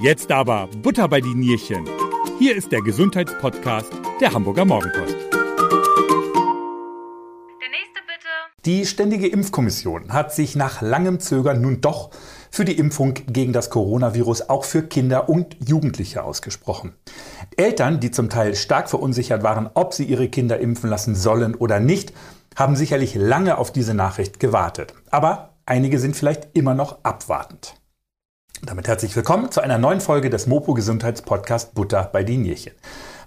Jetzt aber Butter bei die Nierchen. Hier ist der Gesundheitspodcast der Hamburger Morgenpost. Der nächste bitte. Die Ständige Impfkommission hat sich nach langem Zögern nun doch für die Impfung gegen das Coronavirus auch für Kinder und Jugendliche ausgesprochen. Eltern, die zum Teil stark verunsichert waren, ob sie ihre Kinder impfen lassen sollen oder nicht, haben sicherlich lange auf diese Nachricht gewartet. Aber einige sind vielleicht immer noch abwartend. Damit herzlich willkommen zu einer neuen Folge des Mopo Gesundheitspodcast Butter bei Dienierchen.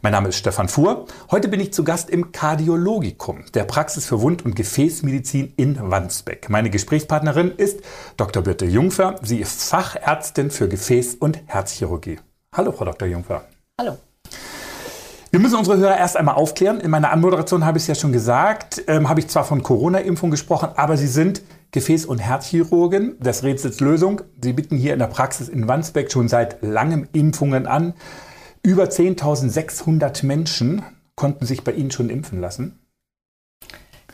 Mein Name ist Stefan Fuhr. Heute bin ich zu Gast im Kardiologikum der Praxis für Wund- und Gefäßmedizin in Wandsbek. Meine Gesprächspartnerin ist Dr. Birte Jungfer. Sie ist Fachärztin für Gefäß- und Herzchirurgie. Hallo, Frau Dr. Jungfer. Hallo. Wir müssen unsere Hörer erst einmal aufklären. In meiner Anmoderation habe ich es ja schon gesagt, ähm, habe ich zwar von Corona-Impfung gesprochen, aber Sie sind Gefäß- und Herzchirurgin des Rätsels Lösung. Sie bieten hier in der Praxis in Wandsbek schon seit langem Impfungen an. Über 10.600 Menschen konnten sich bei Ihnen schon impfen lassen.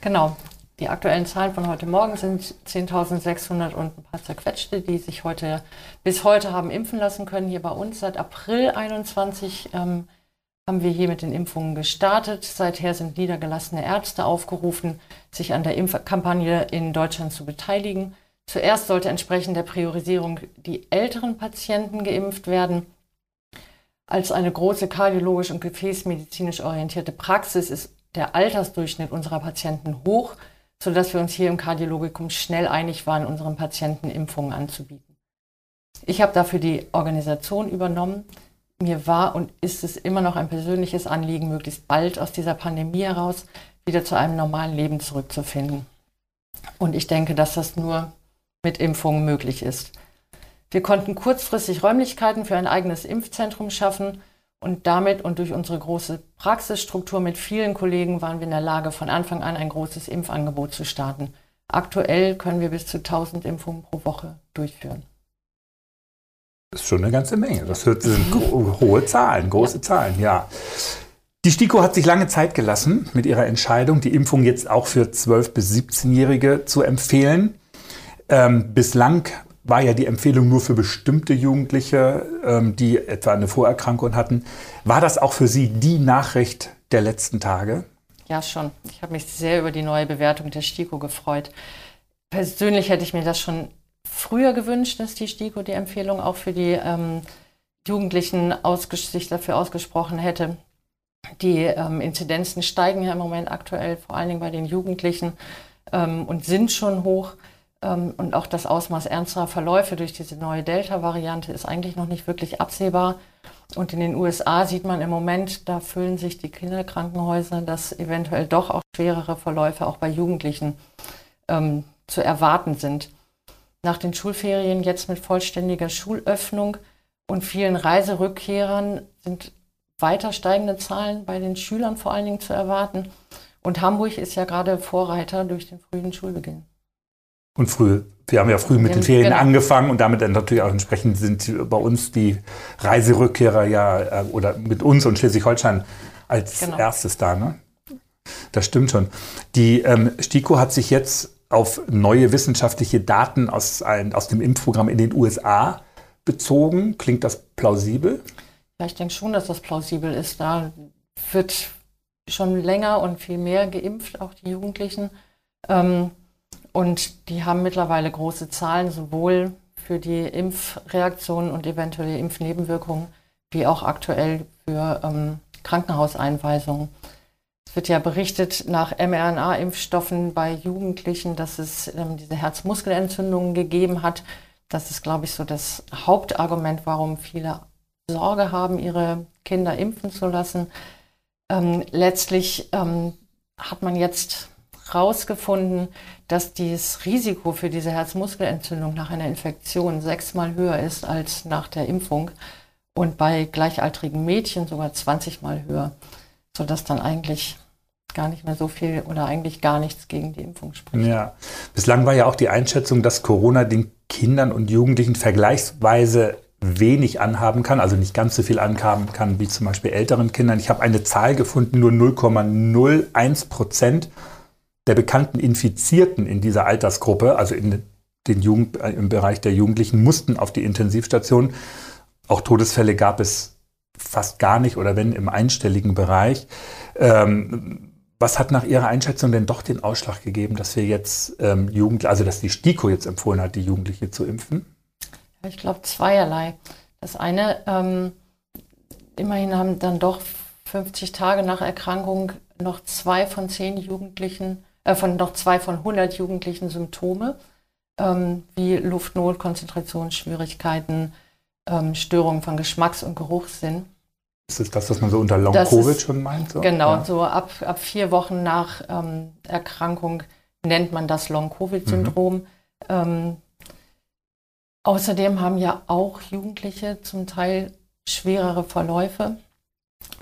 Genau. Die aktuellen Zahlen von heute Morgen sind 10.600 und ein paar zerquetschte, die sich heute bis heute haben impfen lassen können hier bei uns. Seit April 21 ähm, haben wir hier mit den Impfungen gestartet. Seither sind niedergelassene Ärzte aufgerufen, sich an der Impfkampagne in Deutschland zu beteiligen. Zuerst sollte entsprechend der Priorisierung die älteren Patienten geimpft werden. Als eine große kardiologisch und gefäßmedizinisch orientierte Praxis ist der Altersdurchschnitt unserer Patienten hoch, sodass wir uns hier im Kardiologikum schnell einig waren, unseren Patienten Impfungen anzubieten. Ich habe dafür die Organisation übernommen mir war und ist es immer noch ein persönliches Anliegen, möglichst bald aus dieser Pandemie heraus wieder zu einem normalen Leben zurückzufinden. Und ich denke, dass das nur mit Impfungen möglich ist. Wir konnten kurzfristig Räumlichkeiten für ein eigenes Impfzentrum schaffen und damit und durch unsere große Praxisstruktur mit vielen Kollegen waren wir in der Lage, von Anfang an ein großes Impfangebot zu starten. Aktuell können wir bis zu 1000 Impfungen pro Woche durchführen. Das ist schon eine ganze Menge. Das sind hohe Zahlen, große ja. Zahlen, ja. Die STIKO hat sich lange Zeit gelassen mit ihrer Entscheidung, die Impfung jetzt auch für 12- bis 17-Jährige zu empfehlen. Ähm, bislang war ja die Empfehlung nur für bestimmte Jugendliche, ähm, die etwa eine Vorerkrankung hatten. War das auch für Sie die Nachricht der letzten Tage? Ja, schon. Ich habe mich sehr über die neue Bewertung der STIKO gefreut. Persönlich hätte ich mir das schon früher gewünscht, dass die STIKO die Empfehlung auch für die ähm, Jugendlichen sich dafür ausgesprochen hätte. Die ähm, Inzidenzen steigen ja im Moment aktuell, vor allen Dingen bei den Jugendlichen, ähm, und sind schon hoch. Ähm, und auch das Ausmaß ernsterer Verläufe durch diese neue Delta-Variante ist eigentlich noch nicht wirklich absehbar. Und in den USA sieht man im Moment, da füllen sich die Kinderkrankenhäuser, dass eventuell doch auch schwerere Verläufe auch bei Jugendlichen ähm, zu erwarten sind nach den Schulferien jetzt mit vollständiger Schulöffnung und vielen Reiserückkehrern sind weiter steigende Zahlen bei den Schülern vor allen Dingen zu erwarten. Und Hamburg ist ja gerade Vorreiter durch den frühen Schulbeginn. Und früh, wir haben ja früh mit den Ferien genau. angefangen und damit dann natürlich auch entsprechend sind bei uns die Reiserückkehrer ja äh, oder mit uns und Schleswig-Holstein als genau. erstes da. Ne? Das stimmt schon. Die ähm, STIKO hat sich jetzt auf neue wissenschaftliche Daten aus, ein, aus dem Impfprogramm in den USA bezogen. Klingt das plausibel? Ja, ich denke schon, dass das plausibel ist. Da wird schon länger und viel mehr geimpft, auch die Jugendlichen. Ähm, und die haben mittlerweile große Zahlen, sowohl für die Impfreaktionen und eventuelle Impfnebenwirkungen, wie auch aktuell für ähm, Krankenhauseinweisungen wird ja berichtet nach mRNA-Impfstoffen bei Jugendlichen, dass es ähm, diese Herzmuskelentzündungen gegeben hat. Das ist, glaube ich, so das Hauptargument, warum viele Sorge haben, ihre Kinder impfen zu lassen. Ähm, letztlich ähm, hat man jetzt herausgefunden, dass das Risiko für diese Herzmuskelentzündung nach einer Infektion sechsmal höher ist als nach der Impfung und bei gleichaltrigen Mädchen sogar 20 Mal höher, sodass dann eigentlich gar nicht mehr so viel oder eigentlich gar nichts gegen die Impfung spricht. Ja, bislang war ja auch die Einschätzung, dass Corona den Kindern und Jugendlichen vergleichsweise wenig anhaben kann, also nicht ganz so viel anhaben kann wie zum Beispiel älteren Kindern. Ich habe eine Zahl gefunden, nur 0,01 Prozent der bekannten Infizierten in dieser Altersgruppe, also in den Jugend, im Bereich der Jugendlichen, mussten auf die Intensivstation. auch Todesfälle gab es fast gar nicht oder wenn im einstelligen Bereich. Ähm, was hat nach Ihrer Einschätzung denn doch den Ausschlag gegeben, dass wir jetzt ähm, Jugend, also dass die STIKO jetzt empfohlen hat, die Jugendliche zu impfen? Ich glaube zweierlei. Das eine, ähm, immerhin haben dann doch 50 Tage nach Erkrankung noch zwei von zehn Jugendlichen, äh, von noch zwei von 100 Jugendlichen Symptome, ähm, wie Luftnot, Konzentrationsschwierigkeiten, ähm, Störungen von Geschmacks- und Geruchssinn. Ist es das, was man so unter Long-Covid schon meint? So? Genau, ja. so ab, ab vier Wochen nach ähm, Erkrankung nennt man das Long-Covid-Syndrom. Mhm. Ähm, außerdem haben ja auch Jugendliche zum Teil schwerere Verläufe.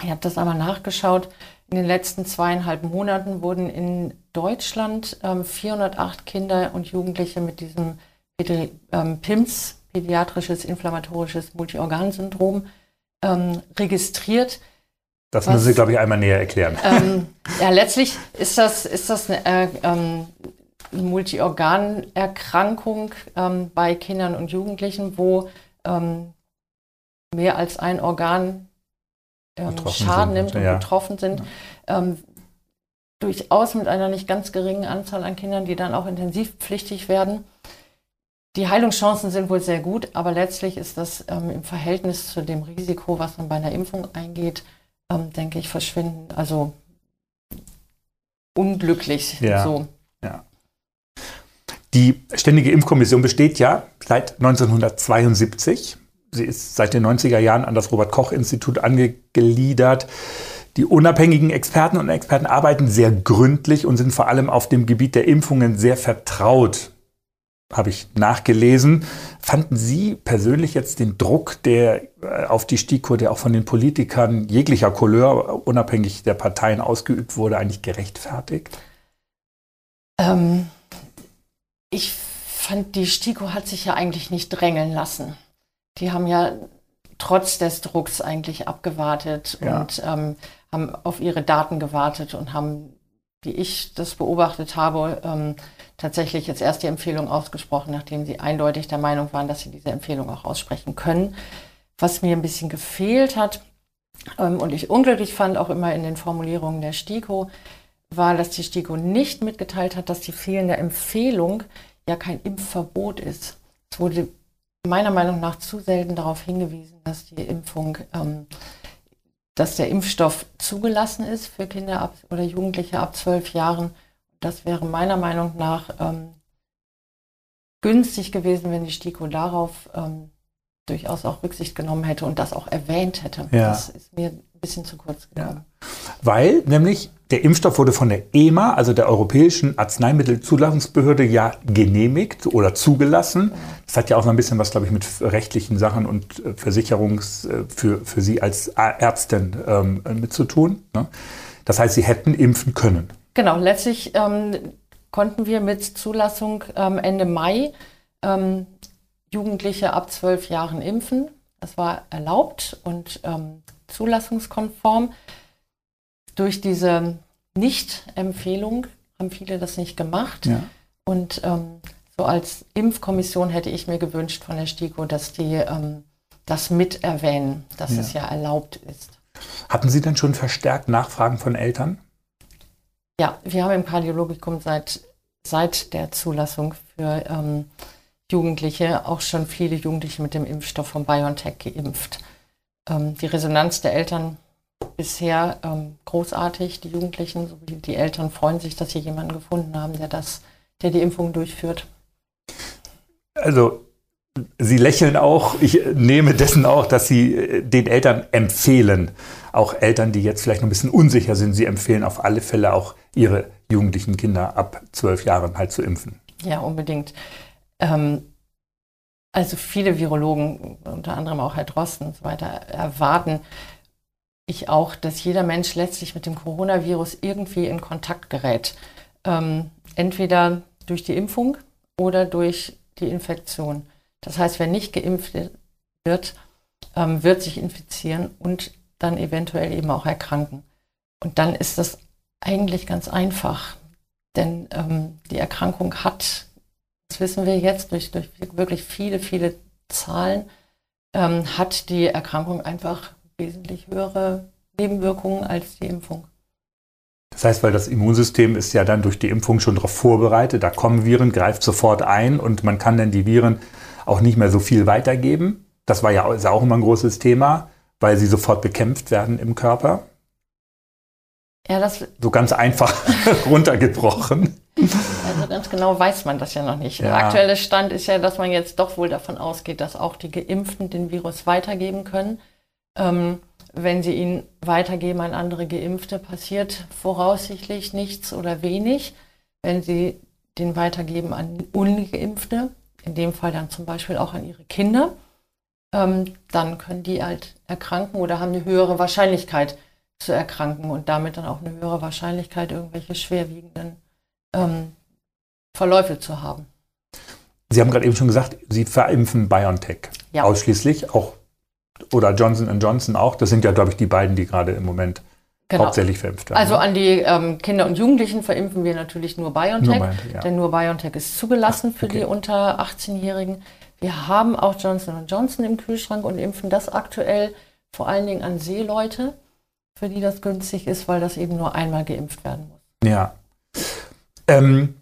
Ich habe das einmal nachgeschaut. In den letzten zweieinhalb Monaten wurden in Deutschland ähm, 408 Kinder und Jugendliche mit diesem ähm, PIMS, pädiatrisches inflammatorisches Multiorgansyndrom, ähm, registriert. Das müssen Sie, glaube ich, einmal näher erklären. Ähm, ja, letztlich ist das, ist das eine äh, ähm, Multiorganerkrankung ähm, bei Kindern und Jugendlichen, wo ähm, mehr als ein Organ ähm, Schaden nimmt und ja. betroffen sind. Ähm, durchaus mit einer nicht ganz geringen Anzahl an Kindern, die dann auch intensivpflichtig werden. Die Heilungschancen sind wohl sehr gut, aber letztlich ist das ähm, im Verhältnis zu dem Risiko, was man bei einer Impfung eingeht, ähm, denke ich, verschwinden. Also unglücklich ja. so. Ja. Die Ständige Impfkommission besteht ja seit 1972. Sie ist seit den 90er Jahren an das Robert Koch Institut angegliedert. Die unabhängigen Experten und Experten arbeiten sehr gründlich und sind vor allem auf dem Gebiet der Impfungen sehr vertraut habe ich nachgelesen. Fanden Sie persönlich jetzt den Druck, der äh, auf die STIKO, der auch von den Politikern jeglicher Couleur, unabhängig der Parteien ausgeübt wurde, eigentlich gerechtfertigt? Ähm, ich fand, die STIKO hat sich ja eigentlich nicht drängeln lassen. Die haben ja trotz des Drucks eigentlich abgewartet ja. und ähm, haben auf ihre Daten gewartet und haben, wie ich das beobachtet habe, ähm, tatsächlich jetzt erst die Empfehlung ausgesprochen, nachdem sie eindeutig der Meinung waren, dass sie diese Empfehlung auch aussprechen können. Was mir ein bisschen gefehlt hat ähm, und ich unglücklich fand, auch immer in den Formulierungen der STIKO, war, dass die STIKO nicht mitgeteilt hat, dass die fehlende Empfehlung ja kein Impfverbot ist. Es wurde meiner Meinung nach zu selten darauf hingewiesen, dass die Impfung, ähm, dass der Impfstoff zugelassen ist für Kinder ab, oder Jugendliche ab zwölf Jahren das wäre meiner Meinung nach ähm, günstig gewesen, wenn die STIKO darauf ähm, durchaus auch Rücksicht genommen hätte und das auch erwähnt hätte. Ja. Das ist mir ein bisschen zu kurz gekommen. Ja. Weil nämlich der Impfstoff wurde von der EMA, also der Europäischen Arzneimittelzulassungsbehörde, ja genehmigt oder zugelassen. Das hat ja auch so ein bisschen was, glaube ich, mit rechtlichen Sachen und äh, Versicherungs äh, für, für Sie als Ärztin ähm, mit zu tun. Ne? Das heißt, Sie hätten impfen können. Genau, letztlich ähm, konnten wir mit Zulassung ähm, Ende Mai ähm, Jugendliche ab zwölf Jahren impfen. Das war erlaubt und ähm, zulassungskonform. Durch diese Nicht-Empfehlung haben viele das nicht gemacht. Ja. Und ähm, so als Impfkommission hätte ich mir gewünscht von der STIKO, dass die ähm, das mit erwähnen, dass ja. es ja erlaubt ist. Hatten Sie denn schon verstärkt Nachfragen von Eltern? Ja, wir haben im Kardiologikum seit, seit der Zulassung für ähm, Jugendliche auch schon viele Jugendliche mit dem Impfstoff von BioNTech geimpft. Ähm, die Resonanz der Eltern bisher ähm, großartig. Die Jugendlichen sowie die Eltern freuen sich, dass sie jemanden gefunden haben, der das, der die Impfung durchführt. Also Sie lächeln auch. Ich nehme dessen auch, dass Sie äh, den Eltern empfehlen, auch Eltern, die jetzt vielleicht noch ein bisschen unsicher sind, Sie empfehlen auf alle Fälle auch Ihre jugendlichen Kinder ab zwölf Jahren halt zu impfen. Ja, unbedingt. Ähm, also viele Virologen, unter anderem auch Herr Drosten und so weiter, erwarten ich auch, dass jeder Mensch letztlich mit dem Coronavirus irgendwie in Kontakt gerät. Ähm, entweder durch die Impfung oder durch die Infektion. Das heißt, wer nicht geimpft wird, ähm, wird sich infizieren und dann eventuell eben auch erkranken. Und dann ist das eigentlich ganz einfach, denn ähm, die Erkrankung hat, das wissen wir jetzt durch, durch wirklich viele, viele Zahlen, ähm, hat die Erkrankung einfach wesentlich höhere Nebenwirkungen als die Impfung. Das heißt, weil das Immunsystem ist ja dann durch die Impfung schon darauf vorbereitet, da kommen Viren, greift sofort ein und man kann dann die Viren auch nicht mehr so viel weitergeben. Das war ja ist auch immer ein großes Thema, weil sie sofort bekämpft werden im Körper. Ja, das so ganz einfach runtergebrochen. Also ganz genau weiß man das ja noch nicht. Ja. Der aktuelle Stand ist ja, dass man jetzt doch wohl davon ausgeht, dass auch die Geimpften den Virus weitergeben können. Ähm, wenn sie ihn weitergeben an andere Geimpfte, passiert voraussichtlich nichts oder wenig. Wenn sie den weitergeben an Ungeimpfte, in dem Fall dann zum Beispiel auch an ihre Kinder, ähm, dann können die halt erkranken oder haben eine höhere Wahrscheinlichkeit zu erkranken und damit dann auch eine höhere Wahrscheinlichkeit, irgendwelche schwerwiegenden ähm, Verläufe zu haben. Sie haben gerade eben schon gesagt, Sie verimpfen BioNTech ja. ausschließlich, auch oder Johnson Johnson auch. Das sind ja, glaube ich, die beiden, die gerade im Moment genau. hauptsächlich verimpft werden. Also ne? an die ähm, Kinder und Jugendlichen verimpfen wir natürlich nur BioNTech, nur BioNTech ja. denn nur BioNTech ist zugelassen Ach, okay. für die unter 18-Jährigen. Wir haben auch Johnson Johnson im Kühlschrank und impfen das aktuell vor allen Dingen an Seeleute, für die das günstig ist, weil das eben nur einmal geimpft werden muss. Ja. Ähm,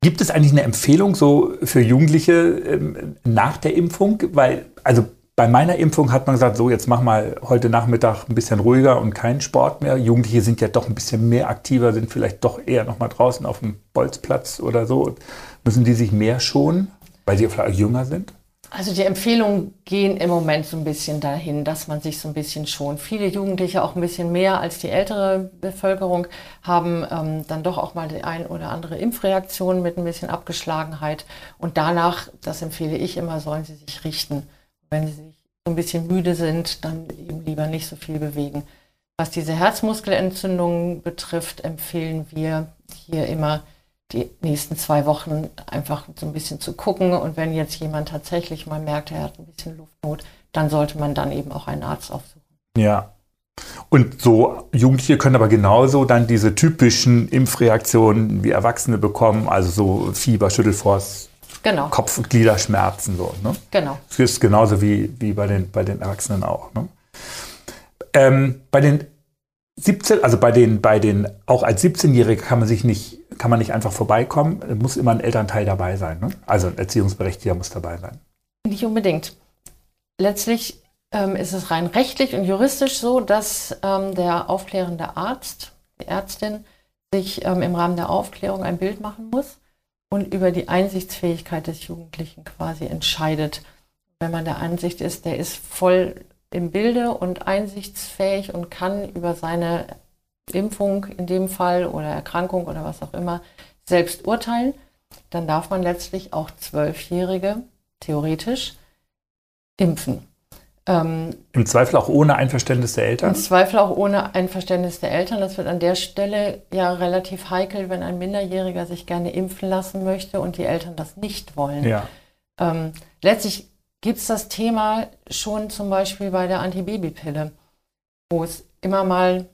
gibt es eigentlich eine Empfehlung so für Jugendliche ähm, nach der Impfung? Weil, also bei meiner Impfung hat man gesagt, so jetzt mach mal heute Nachmittag ein bisschen ruhiger und keinen Sport mehr. Jugendliche sind ja doch ein bisschen mehr aktiver, sind vielleicht doch eher noch mal draußen auf dem Bolzplatz oder so. Müssen die sich mehr schonen, weil sie vielleicht jünger sind? Also die Empfehlungen gehen im Moment so ein bisschen dahin, dass man sich so ein bisschen schont. Viele Jugendliche, auch ein bisschen mehr als die ältere Bevölkerung, haben ähm, dann doch auch mal die ein oder andere Impfreaktion mit ein bisschen Abgeschlagenheit. Und danach, das empfehle ich immer, sollen sie sich richten. Wenn sie sich so ein bisschen müde sind, dann eben lieber nicht so viel bewegen. Was diese Herzmuskelentzündungen betrifft, empfehlen wir hier immer die nächsten zwei Wochen einfach so ein bisschen zu gucken. Und wenn jetzt jemand tatsächlich mal merkt, er hat ein bisschen Luftnot, dann sollte man dann eben auch einen Arzt aufsuchen. Ja. Und so Jugendliche können aber genauso dann diese typischen Impfreaktionen wie Erwachsene bekommen, also so Fieber, Schüttelfrost, Genau. Kopf- und Gliederschmerzen. So, ne? Genau. Das ist genauso wie, wie bei, den, bei den Erwachsenen auch. Ne? Ähm, bei den 17, also bei den, bei den, auch als 17-Jähriger kann man sich nicht, kann man nicht einfach vorbeikommen. Es muss immer ein Elternteil dabei sein. Ne? Also ein Erziehungsberechtigter muss dabei sein. Nicht unbedingt. Letztlich ähm, ist es rein rechtlich und juristisch so, dass ähm, der aufklärende Arzt, die Ärztin, sich ähm, im Rahmen der Aufklärung ein Bild machen muss und über die Einsichtsfähigkeit des Jugendlichen quasi entscheidet. Wenn man der Ansicht ist, der ist voll im Bilde und einsichtsfähig und kann über seine Impfung in dem Fall oder Erkrankung oder was auch immer selbst urteilen, dann darf man letztlich auch Zwölfjährige theoretisch impfen. Ähm, Im Zweifel auch ohne Einverständnis der Eltern? Im Zweifel auch ohne Einverständnis der Eltern. Das wird an der Stelle ja relativ heikel, wenn ein Minderjähriger sich gerne impfen lassen möchte und die Eltern das nicht wollen. Ja. Ähm, letztlich gibt es das Thema schon zum Beispiel bei der Antibabypille, wo es immer mal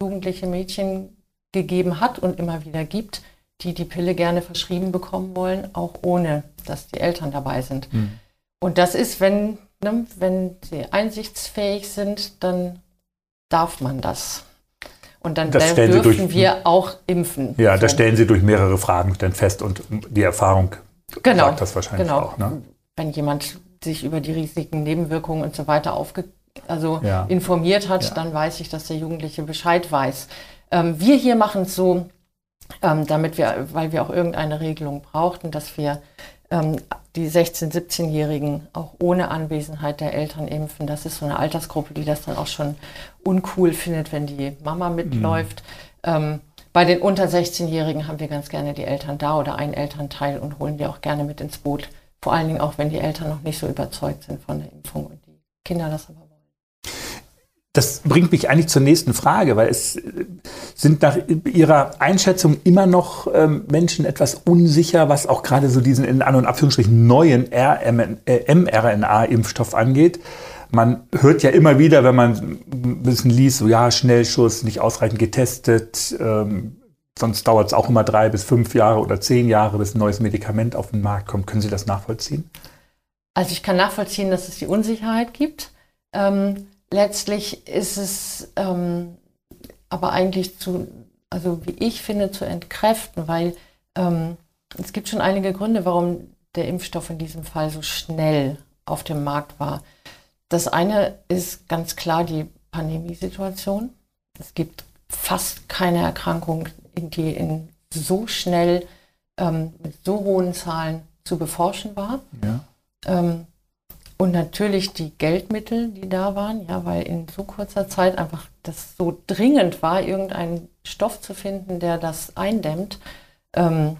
jugendliche Mädchen gegeben hat und immer wieder gibt, die die Pille gerne verschrieben bekommen wollen, auch ohne dass die Eltern dabei sind. Mhm. Und das ist, wenn ne, wenn sie einsichtsfähig sind, dann darf man das. Und dann das dürfen durch, wir auch impfen. Ja, so. das stellen Sie durch mehrere Fragen dann fest und die Erfahrung genau, sagt das wahrscheinlich genau. auch. Ne? Wenn jemand sich über die Risiken, Nebenwirkungen und so weiter aufge also ja. informiert hat, ja. dann weiß ich, dass der Jugendliche Bescheid weiß. Ähm, wir hier machen es so, ähm, damit wir, weil wir auch irgendeine Regelung brauchten, dass wir ähm, die 16-, 17-Jährigen auch ohne Anwesenheit der Eltern impfen. Das ist so eine Altersgruppe, die das dann auch schon uncool findet, wenn die Mama mitläuft. Mhm. Ähm, bei den unter 16-Jährigen haben wir ganz gerne die Eltern da oder ein Elternteil und holen die auch gerne mit ins Boot. Vor allen Dingen auch, wenn die Eltern noch nicht so überzeugt sind von der Impfung und die Kinder das aber das bringt mich eigentlich zur nächsten Frage, weil es sind nach Ihrer Einschätzung immer noch ähm, Menschen etwas unsicher, was auch gerade so diesen in An- und Abführungsstrichen neuen äh, mRNA-Impfstoff angeht. Man hört ja immer wieder, wenn man ein bisschen liest, so ja, Schnellschuss, nicht ausreichend getestet, ähm, sonst dauert es auch immer drei bis fünf Jahre oder zehn Jahre, bis ein neues Medikament auf den Markt kommt. Können Sie das nachvollziehen? Also ich kann nachvollziehen, dass es die Unsicherheit gibt. Ähm, letztlich ist es ähm, aber eigentlich zu, also wie ich finde, zu entkräften, weil ähm, es gibt schon einige Gründe, warum der Impfstoff in diesem Fall so schnell auf dem Markt war. Das eine ist ganz klar die Pandemiesituation. Es gibt fast keine Erkrankung, die in so schnell ähm, mit so hohen Zahlen zu beforschen war. Ja. Ähm, und natürlich die Geldmittel, die da waren, ja, weil in so kurzer Zeit einfach das so dringend war, irgendeinen Stoff zu finden, der das eindämmt. Ähm,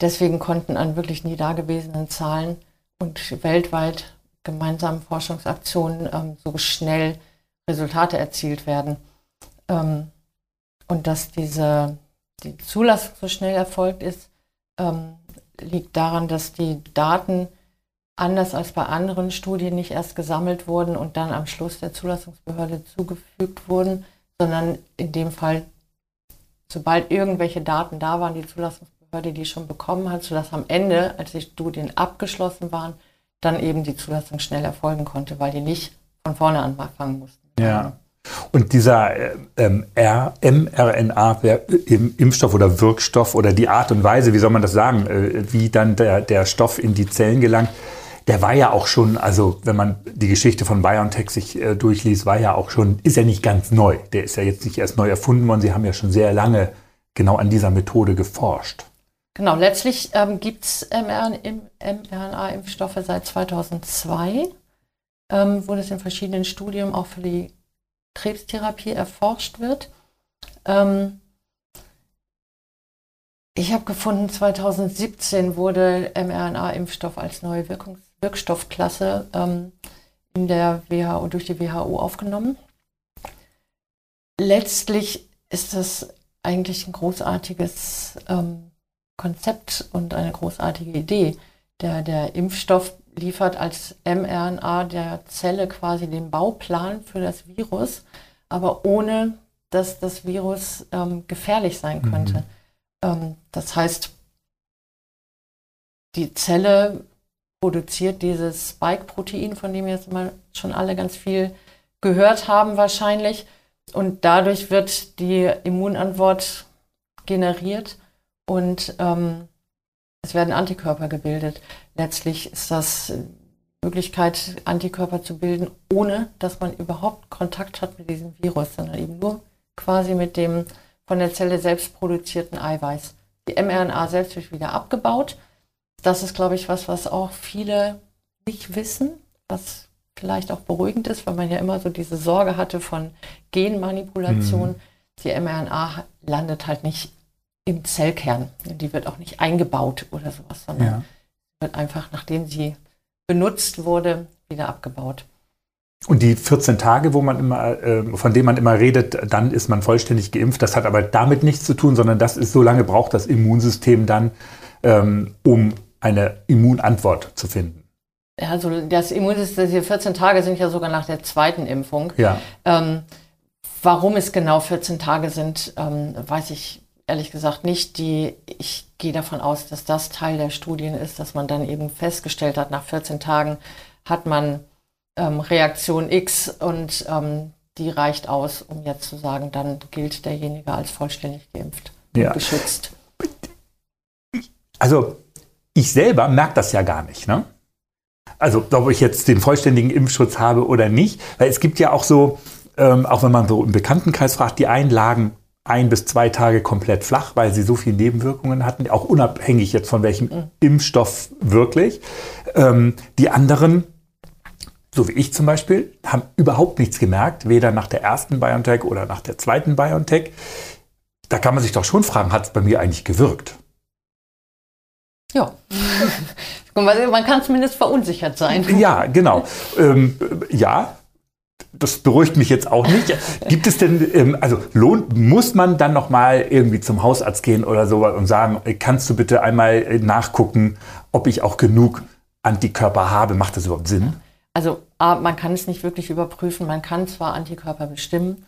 deswegen konnten an wirklich nie dagewesenen Zahlen und weltweit gemeinsamen Forschungsaktionen ähm, so schnell Resultate erzielt werden. Ähm, und dass diese, die Zulassung so schnell erfolgt ist, ähm, liegt daran, dass die Daten anders als bei anderen Studien nicht erst gesammelt wurden und dann am Schluss der Zulassungsbehörde zugefügt wurden, sondern in dem Fall, sobald irgendwelche Daten da waren, die Zulassungsbehörde die schon bekommen hat, sodass am Ende, als die Studien abgeschlossen waren, dann eben die Zulassung schnell erfolgen konnte, weil die nicht von vorne anfangen mussten. Ja. Und dieser äh, ähm, mRNA-Impfstoff oder Wirkstoff oder die Art und Weise, wie soll man das sagen, äh, wie dann der, der Stoff in die Zellen gelangt, der war ja auch schon, also wenn man die Geschichte von BioNTech sich äh, durchliest, war ja auch schon, ist ja nicht ganz neu. Der ist ja jetzt nicht erst neu erfunden worden. Sie haben ja schon sehr lange genau an dieser Methode geforscht. Genau, letztlich ähm, gibt es mRNA-Impfstoffe seit 2002. Ähm, wo das in verschiedenen Studien auch für die Krebstherapie erforscht wird. Ähm, ich habe gefunden, 2017 wurde mRNA-Impfstoff als neue Wirkungs Wirkstoffklasse ähm, in der WHO, durch die WHO aufgenommen. Letztlich ist das eigentlich ein großartiges ähm, Konzept und eine großartige Idee. Der, der Impfstoff liefert als mRNA der Zelle quasi den Bauplan für das Virus, aber ohne dass das Virus ähm, gefährlich sein könnte. Mhm. Ähm, das heißt, die Zelle produziert dieses Spike-Protein, von dem jetzt mal schon alle ganz viel gehört haben wahrscheinlich. Und dadurch wird die Immunantwort generiert und ähm, es werden Antikörper gebildet. Letztlich ist das Möglichkeit, Antikörper zu bilden, ohne dass man überhaupt Kontakt hat mit diesem Virus, sondern eben nur quasi mit dem von der Zelle selbst produzierten Eiweiß. Die mRNA selbst wird wieder abgebaut das ist, glaube ich, was, was auch viele nicht wissen, was vielleicht auch beruhigend ist, weil man ja immer so diese Sorge hatte von Genmanipulation. Mhm. Die mRNA landet halt nicht im Zellkern. Die wird auch nicht eingebaut oder sowas, sondern ja. wird einfach, nachdem sie benutzt wurde, wieder abgebaut. Und die 14 Tage, wo man immer, äh, von denen man immer redet, dann ist man vollständig geimpft, das hat aber damit nichts zu tun, sondern das ist so lange braucht das Immunsystem dann, ähm, um eine Immunantwort zu finden. Also das Immunsystem, diese 14 Tage sind ja sogar nach der zweiten Impfung. Ja. Ähm, warum es genau 14 Tage sind, ähm, weiß ich ehrlich gesagt nicht. Die, ich gehe davon aus, dass das Teil der Studien ist, dass man dann eben festgestellt hat, nach 14 Tagen hat man ähm, Reaktion X und ähm, die reicht aus, um jetzt zu sagen, dann gilt derjenige als vollständig geimpft ja. und geschützt. Also ich selber merke das ja gar nicht. Ne? Also ob ich jetzt den vollständigen Impfschutz habe oder nicht. Weil es gibt ja auch so, ähm, auch wenn man so im Bekanntenkreis fragt, die einen lagen ein bis zwei Tage komplett flach, weil sie so viele Nebenwirkungen hatten, auch unabhängig jetzt von welchem mhm. Impfstoff wirklich. Ähm, die anderen, so wie ich zum Beispiel, haben überhaupt nichts gemerkt, weder nach der ersten BioNTech oder nach der zweiten BioNTech. Da kann man sich doch schon fragen, hat es bei mir eigentlich gewirkt? Ja. Man kann zumindest verunsichert sein. Ja, genau. Ähm, ja, das beruhigt mich jetzt auch nicht. Gibt es denn, ähm, also lohnt, muss man dann noch mal irgendwie zum Hausarzt gehen oder so und sagen, kannst du bitte einmal nachgucken, ob ich auch genug Antikörper habe? Macht das überhaupt Sinn? Also man kann es nicht wirklich überprüfen. Man kann zwar Antikörper bestimmen,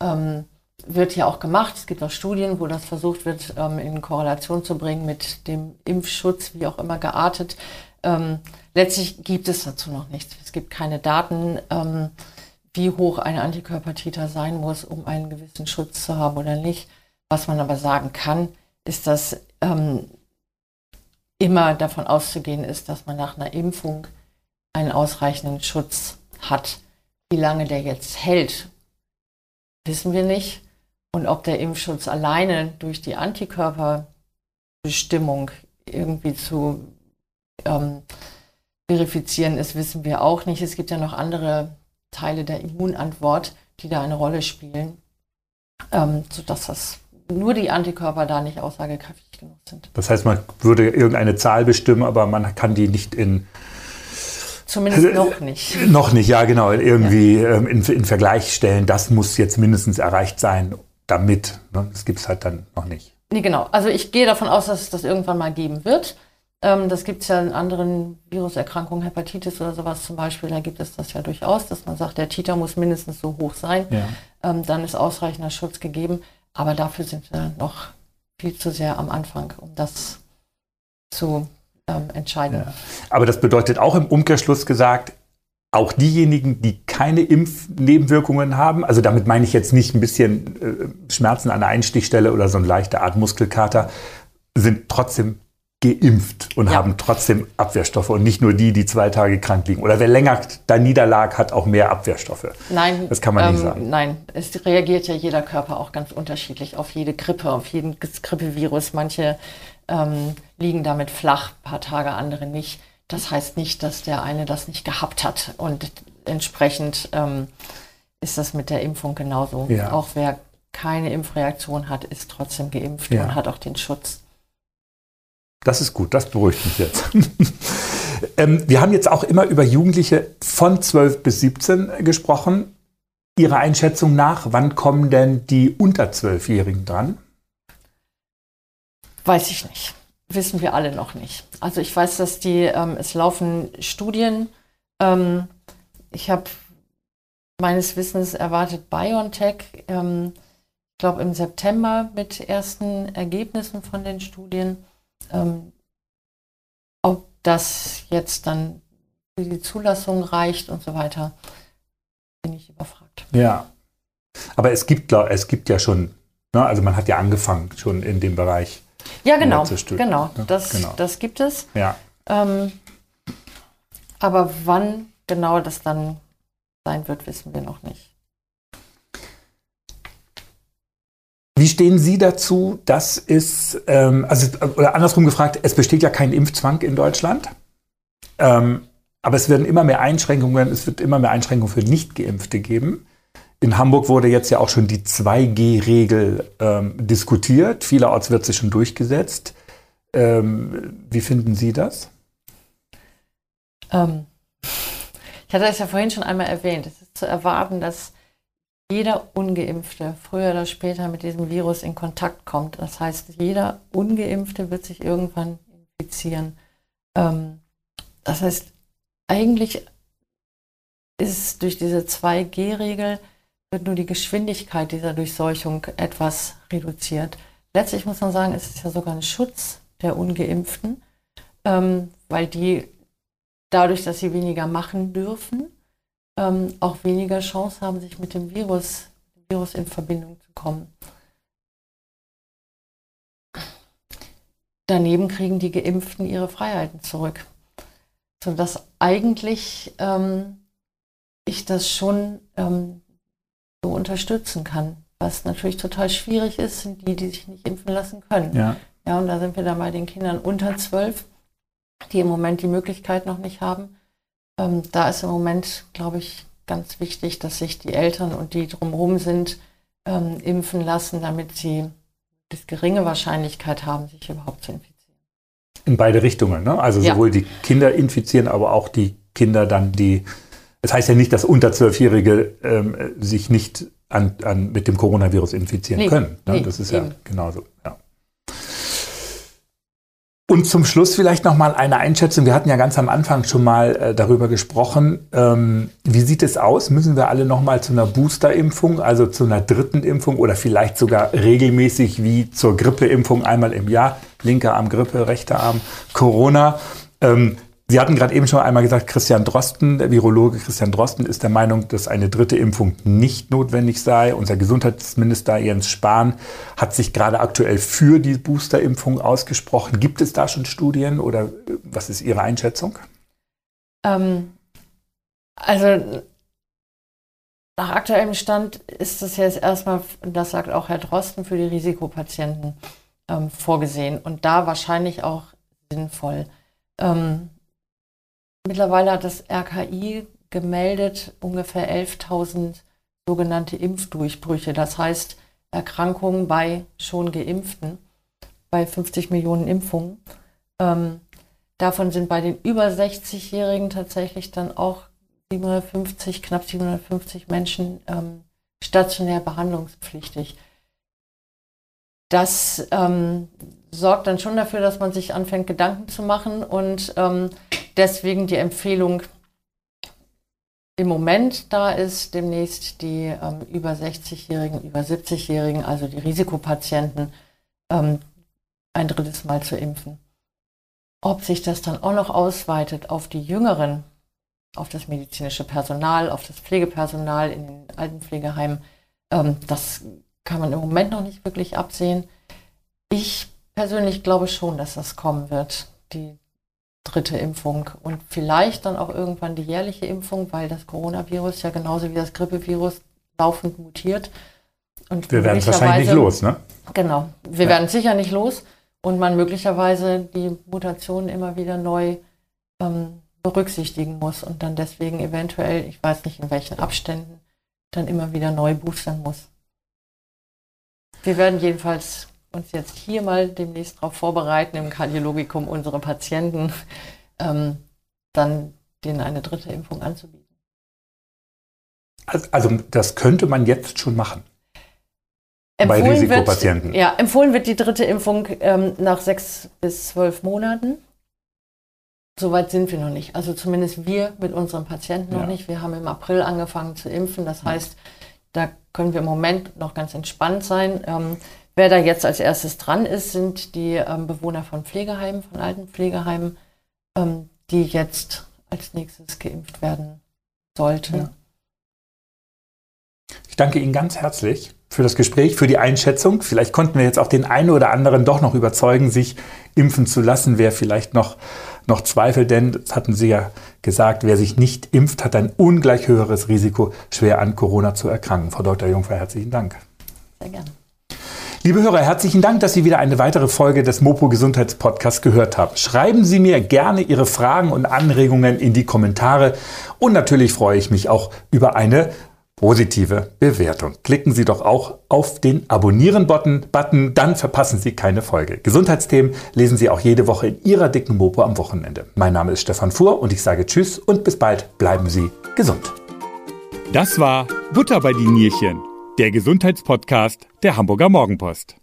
ähm, wird ja auch gemacht. Es gibt auch Studien, wo das versucht wird, ähm, in Korrelation zu bringen mit dem Impfschutz, wie auch immer geartet. ähm, letztlich gibt es dazu noch nichts. Es gibt keine Daten, ähm, wie hoch eine Antikörpertiter sein muss, um einen gewissen Schutz zu haben oder nicht. Was man aber sagen kann, ist, dass ähm, immer davon auszugehen ist, dass man nach einer Impfung einen ausreichenden Schutz hat. Wie lange der jetzt hält, wissen wir nicht. Und ob der Impfschutz alleine durch die Antikörperbestimmung irgendwie zu ähm, verifizieren ist, wissen wir auch nicht. Es gibt ja noch andere Teile der Immunantwort, die da eine Rolle spielen, ähm, sodass das nur die Antikörper da nicht aussagekräftig genug sind. Das heißt, man würde irgendeine Zahl bestimmen, aber man kann die nicht in Zumindest noch nicht. Noch nicht, ja, genau. Irgendwie ja. Ähm, in, in, Vergleich stellen, das muss jetzt mindestens erreicht sein, damit. Ne? Das gibt es halt dann noch nicht. Nee, genau. Also ich gehe davon aus, dass es das irgendwann mal geben wird. Ähm, das gibt es ja in anderen Viruserkrankungen, Hepatitis oder sowas zum Beispiel. Da gibt es das ja durchaus, dass man sagt, der Titer muss mindestens so hoch sein. Ja. Ähm, dann ist ausreichender Schutz gegeben. Aber dafür sind wir noch viel zu sehr am Anfang, um das zu ähm, entscheiden. Ja. Aber das bedeutet auch im Umkehrschluss gesagt, auch diejenigen, die keine Impfnebenwirkungen haben, also damit meine ich jetzt nicht ein bisschen äh, Schmerzen an der Einstichstelle oder so eine leichte Art Muskelkater, sind trotzdem geimpft und ja. haben trotzdem Abwehrstoffe und nicht nur die, die zwei Tage krank liegen. Oder wer länger da niederlag, hat auch mehr Abwehrstoffe. Nein, das kann man ähm, nicht sagen. Nein, es reagiert ja jeder Körper auch ganz unterschiedlich auf jede Grippe, auf jeden Grippevirus. Manche ähm, liegen damit flach, ein paar Tage, andere nicht. Das heißt nicht, dass der eine das nicht gehabt hat. Und entsprechend ähm, ist das mit der Impfung genauso. Ja. Auch wer keine Impfreaktion hat, ist trotzdem geimpft ja. und hat auch den Schutz. Das ist gut, das beruhigt mich jetzt. ähm, wir haben jetzt auch immer über Jugendliche von 12 bis 17 gesprochen. Ihrer Einschätzung nach, wann kommen denn die unter 12-Jährigen dran? Weiß ich nicht. Wissen wir alle noch nicht. Also ich weiß, dass die, ähm, es laufen Studien. Ähm, ich habe meines Wissens erwartet BioNTech, ähm, ich glaube im September mit ersten Ergebnissen von den Studien. Ähm, ob das jetzt dann für die Zulassung reicht und so weiter, bin ich überfragt. Ja. Aber es gibt, es gibt ja schon, ne, also man hat ja angefangen schon in dem Bereich. Ja, genau. Genau, das, genau. das gibt es. Ja. Ähm, aber wann genau das dann sein wird, wissen wir noch nicht. Wie stehen Sie dazu? Das ist, ähm, also, oder andersrum gefragt, es besteht ja kein Impfzwang in Deutschland. Ähm, aber es werden immer mehr Einschränkungen, es wird immer mehr Einschränkungen für Nichtgeimpfte geben. In Hamburg wurde jetzt ja auch schon die 2G-Regel ähm, diskutiert. Vielerorts wird sie schon durchgesetzt. Ähm, wie finden Sie das? Ähm, ich hatte es ja vorhin schon einmal erwähnt. Es ist zu erwarten, dass jeder Ungeimpfte früher oder später mit diesem Virus in Kontakt kommt. Das heißt, jeder Ungeimpfte wird sich irgendwann infizieren. Ähm, das heißt, eigentlich ist durch diese 2G-Regel wird nur die Geschwindigkeit dieser Durchseuchung etwas reduziert. Letztlich muss man sagen, es ist ja sogar ein Schutz der Ungeimpften, ähm, weil die dadurch, dass sie weniger machen dürfen, ähm, auch weniger Chance haben, sich mit dem Virus, Virus in Verbindung zu kommen. Daneben kriegen die Geimpften ihre Freiheiten zurück. Sodass eigentlich ähm, ich das schon ähm, unterstützen kann. Was natürlich total schwierig ist, sind die, die sich nicht impfen lassen können. Ja. Ja, und da sind wir dann bei den Kindern unter zwölf, die im Moment die Möglichkeit noch nicht haben. Ähm, da ist im Moment, glaube ich, ganz wichtig, dass sich die Eltern und die drumherum sind, ähm, impfen lassen, damit sie das geringe Wahrscheinlichkeit haben, sich überhaupt zu infizieren. In beide Richtungen, ne? Also sowohl ja. die Kinder infizieren, aber auch die Kinder dann, die das heißt ja nicht, dass unter Zwölfjährige ähm, sich nicht an, an, mit dem Coronavirus infizieren nee, können. Ne? Nee, das ist eben. ja genauso. Ja. Und zum Schluss vielleicht noch mal eine Einschätzung. Wir hatten ja ganz am Anfang schon mal äh, darüber gesprochen. Ähm, wie sieht es aus? Müssen wir alle noch mal zu einer Boosterimpfung, also zu einer dritten Impfung oder vielleicht sogar regelmäßig wie zur Grippeimpfung einmal im Jahr? Linker Arm Grippe, rechter Arm Corona. Ähm, Sie hatten gerade eben schon einmal gesagt, Christian Drosten, der Virologe Christian Drosten ist der Meinung, dass eine dritte Impfung nicht notwendig sei. Unser Gesundheitsminister Jens Spahn hat sich gerade aktuell für die Boosterimpfung ausgesprochen. Gibt es da schon Studien oder was ist Ihre Einschätzung? Ähm, also nach aktuellem Stand ist das jetzt erstmal, das sagt auch Herr Drosten, für die Risikopatienten ähm, vorgesehen und da wahrscheinlich auch sinnvoll. Ähm, mittlerweile hat das RKI gemeldet ungefähr 11.000 sogenannte Impfdurchbrüche, das heißt Erkrankungen bei schon Geimpften, bei 50 Millionen Impfungen. Ähm, davon sind bei den über 60-Jährigen tatsächlich dann auch 750, knapp 750 Menschen ähm, stationär behandlungspflichtig. Das ähm, sorgt dann schon dafür, dass man sich anfängt, Gedanken zu machen und ähm, deswegen die Empfehlung im Moment da ist, demnächst die ähm, über 60-Jährigen, über 70-Jährigen, also die Risikopatienten, ähm, ein drittes Mal zu impfen. Ob sich das dann auch noch ausweitet auf die Jüngeren, auf das medizinische Personal, auf das Pflegepersonal in den Altenpflegeheimen. Ähm, das kann man im Moment noch nicht wirklich absehen. Ich persönlich glaube schon, dass das kommen wird, die dritte Impfung und vielleicht dann auch irgendwann die jährliche Impfung, weil das Coronavirus ja genauso wie das Grippevirus laufend mutiert. Und wir werden es wahrscheinlich nicht los, ne? Genau, wir ja. werden sicher nicht los und man möglicherweise die Mutationen immer wieder neu ähm, berücksichtigen muss und dann deswegen eventuell, ich weiß nicht in welchen Abständen, dann immer wieder neu boostern muss. Wir werden jedenfalls uns jetzt hier mal demnächst darauf vorbereiten, im Kardiologikum unsere Patienten ähm, dann denen eine dritte Impfung anzubieten. Also das könnte man jetzt schon machen. Empfohlen bei Risikopatienten. Wird, ja, empfohlen wird die dritte Impfung ähm, nach sechs bis zwölf Monaten. Soweit sind wir noch nicht. Also zumindest wir mit unseren Patienten noch ja. nicht. Wir haben im April angefangen zu impfen. Das heißt, da können wir im Moment noch ganz entspannt sein. Ähm, wer da jetzt als erstes dran ist, sind die ähm, Bewohner von Pflegeheimen, von alten Pflegeheimen, ähm, die jetzt als nächstes geimpft werden sollten. Ja. Ich danke Ihnen ganz herzlich für das Gespräch, für die Einschätzung. Vielleicht konnten wir jetzt auch den einen oder anderen doch noch überzeugen, sich impfen zu lassen, wer vielleicht noch noch Zweifel, denn, das hatten Sie ja gesagt, wer sich nicht impft, hat ein ungleich höheres Risiko, schwer an Corona zu erkranken. Frau Dr. Jungfer, herzlichen Dank. Sehr gerne. Liebe Hörer, herzlichen Dank, dass Sie wieder eine weitere Folge des Mopo Gesundheitspodcasts gehört haben. Schreiben Sie mir gerne Ihre Fragen und Anregungen in die Kommentare und natürlich freue ich mich auch über eine positive Bewertung. Klicken Sie doch auch auf den Abonnieren-Button, dann verpassen Sie keine Folge. Gesundheitsthemen lesen Sie auch jede Woche in Ihrer dicken Mopo am Wochenende. Mein Name ist Stefan Fuhr und ich sage Tschüss und bis bald. Bleiben Sie gesund. Das war Butter bei die Nierchen, der Gesundheitspodcast der Hamburger Morgenpost.